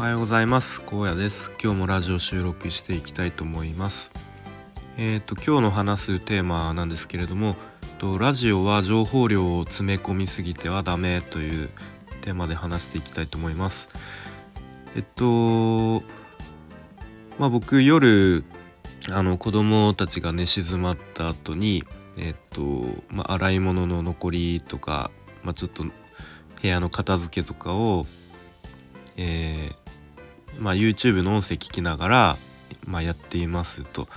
はようございます。荒野です。今日もラジオ収録していきたいと思います。えっ、ー、と今日の話すテーマなんですけれどもとラジオは情報量を詰め込みすぎてはダメというテーマで話していきたいと思います。えっとまあ僕夜あの子供たちが寝静まった後にえっとまあ洗い物の残りとかまあちょっと部屋の片付けとかをえー、まあ、YouTube の音声聞きながら、まあ、やっていますと。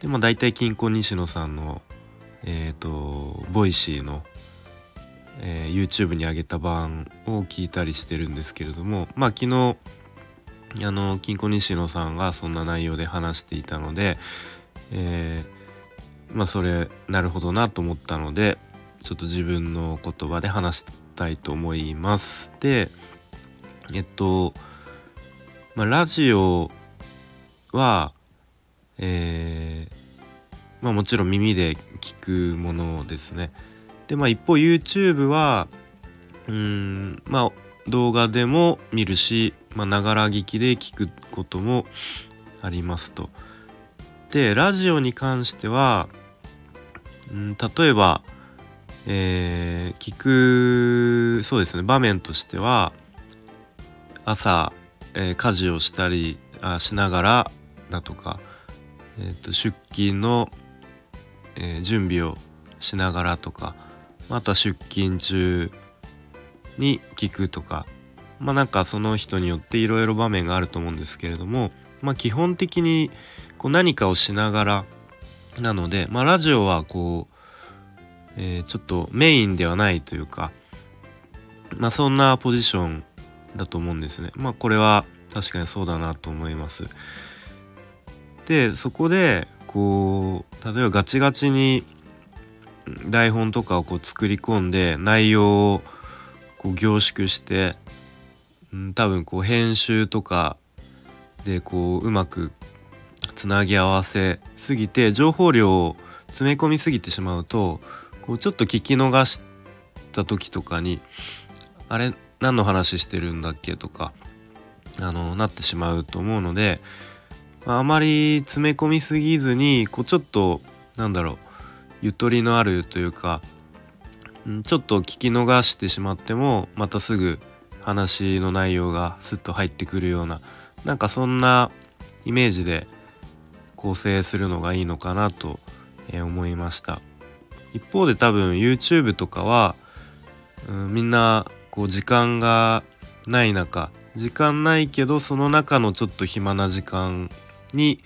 で、まあ、大体キンコン西野さんの、えっ、ー、と、 Voicy の、えー、YouTube に上げた版を聞いたりしてるんですけれども、まあ、昨日、あの、キンコン西野さんがそんな内容で話していたので、えー、まあ、それ、なるほどなと思ったので、ちょっと自分の言葉で話したいと思います。で、えっと、まあ、ラジオは、えー、まあもちろん耳で聞くものですね。で、まあ一方 YouTube は、うん、まあ動画でも見るし、まあながら聞きで聞くこともありますと。で、ラジオに関しては、うん、例えば、えー、聞く、そうですね、場面としては、朝、えー、家事をしたりあしながらだとか、えーと、出勤の、えー、準備をしながらとかあとは出勤中に聞くとかまあなんかその人によっていろいろ場面があると思うんですけれどもまあ基本的にこう何かをしながらなのでまあラジオはこう、えー、ちょっとメインではないというかまあそんなポジションだと思うんですね。まあこれは確かにそうだなと思います。でそこでこう例えばガチガチに台本とかをこう作り込んで内容をこう凝縮して、うん、多分こう編集とかでこううまくつなぎ合わせすぎて情報量を詰め込みすぎてしまうとこうちょっと聞き逃した時とかにあれ何の話してるんだっけとかあのなってしまうと思うので、まあ、あまり詰め込みすぎずにこうちょっとなんだろうゆとりのあるというかちょっと聞き逃してしまってもまたすぐ話の内容がスッと入ってくるようななんかそんなイメージで構成するのがいいのかなと思いました。一方で多分 YouTube とかは、うん、みんなこう時間がない中時間ないけどその中のちょっと暇な時間に、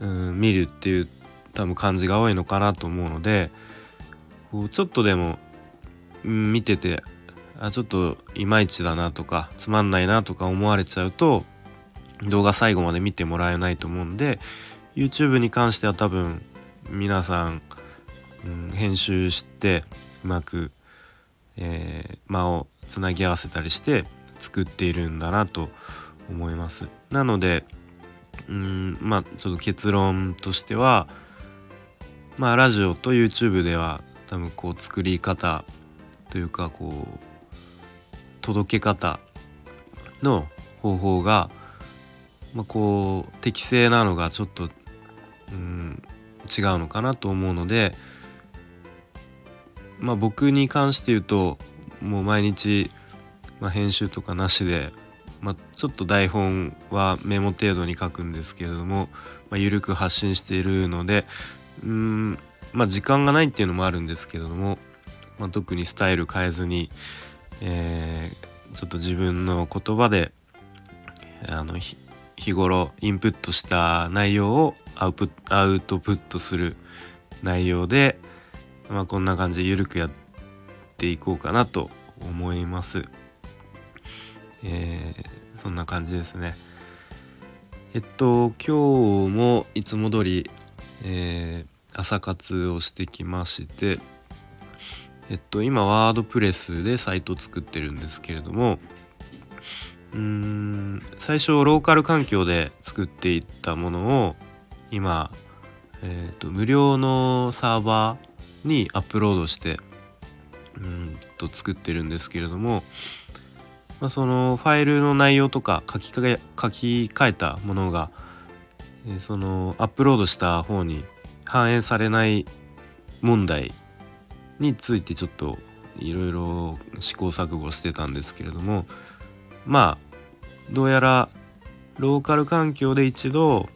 うん、見るっていう多分感じが多いのかなと思うのでこうちょっとでも、うん、見ててあちょっといまいちだなとかつまんないなとか思われちゃうと動画最後まで見てもらえないと思うんで YouTube に関しては多分皆さん、うん、編集してうまく、えー、間をつなぎ合わせたりして作っているんだなと思います。なのでうんまあちょっと結論としてはまあラジオと YouTube では多分こう作り方というかこう届け方の方法が、まあ、こう適正なのがちょっとうん違うのかなと思うのでまあ僕に関して言うともう毎日、まあ、編集とかなしで、まあ、ちょっと台本はメモ程度に書くんですけれども、まあ、緩く発信しているのでうんまあ時間がないっていうのもあるんですけれども、まあ、特にスタイル変えずに、えー、ちょっと自分の言葉であの日頃インプットした内容をアウプアウトプットする内容で、まあ、こんな感じで緩くやっていこうかなと思います。えー、そんな感じですね。えっと今日もいつも通り、えー、朝活をしてきましてえっと今ワードプレスでサイト作ってるんですけれどもうーん最初ローカル環境で作っていったものを今、えーと無料のサーバーにアップロードしてうんと作ってるんですけれどもまあ、そのファイルの内容とか書きかけ書き換えたものが、そのアップロードした方に反映されない問題についてちょっといろいろ試行錯誤してたんですけれどもまあどうやらローカル環境で一度、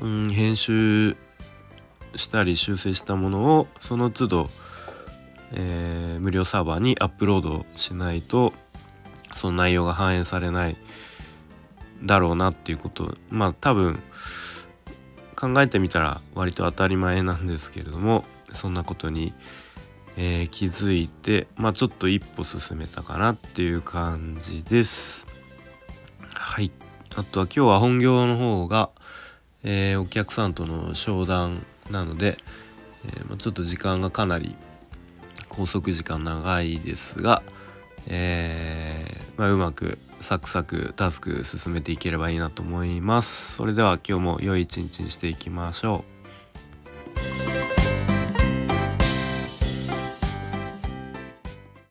うん、編集したり修正したものをその都度、えー、無料サーバーにアップロードしないとその内容が反映されないだろうなっていうことまあ多分考えてみたら割と当たり前なんですけれどもそんなことに、えー、気づいてまあちょっと一歩進めたかなっていう感じです。はい。あとは今日は本業の方が、えー、お客さんとの商談なので、えー、まあ、ちょっと時間がかなり拘束時間長いですが、えー、まあ、うまくサクサクタスク進めていければいいなと思います。それでは今日も良い一日にしていきましょう。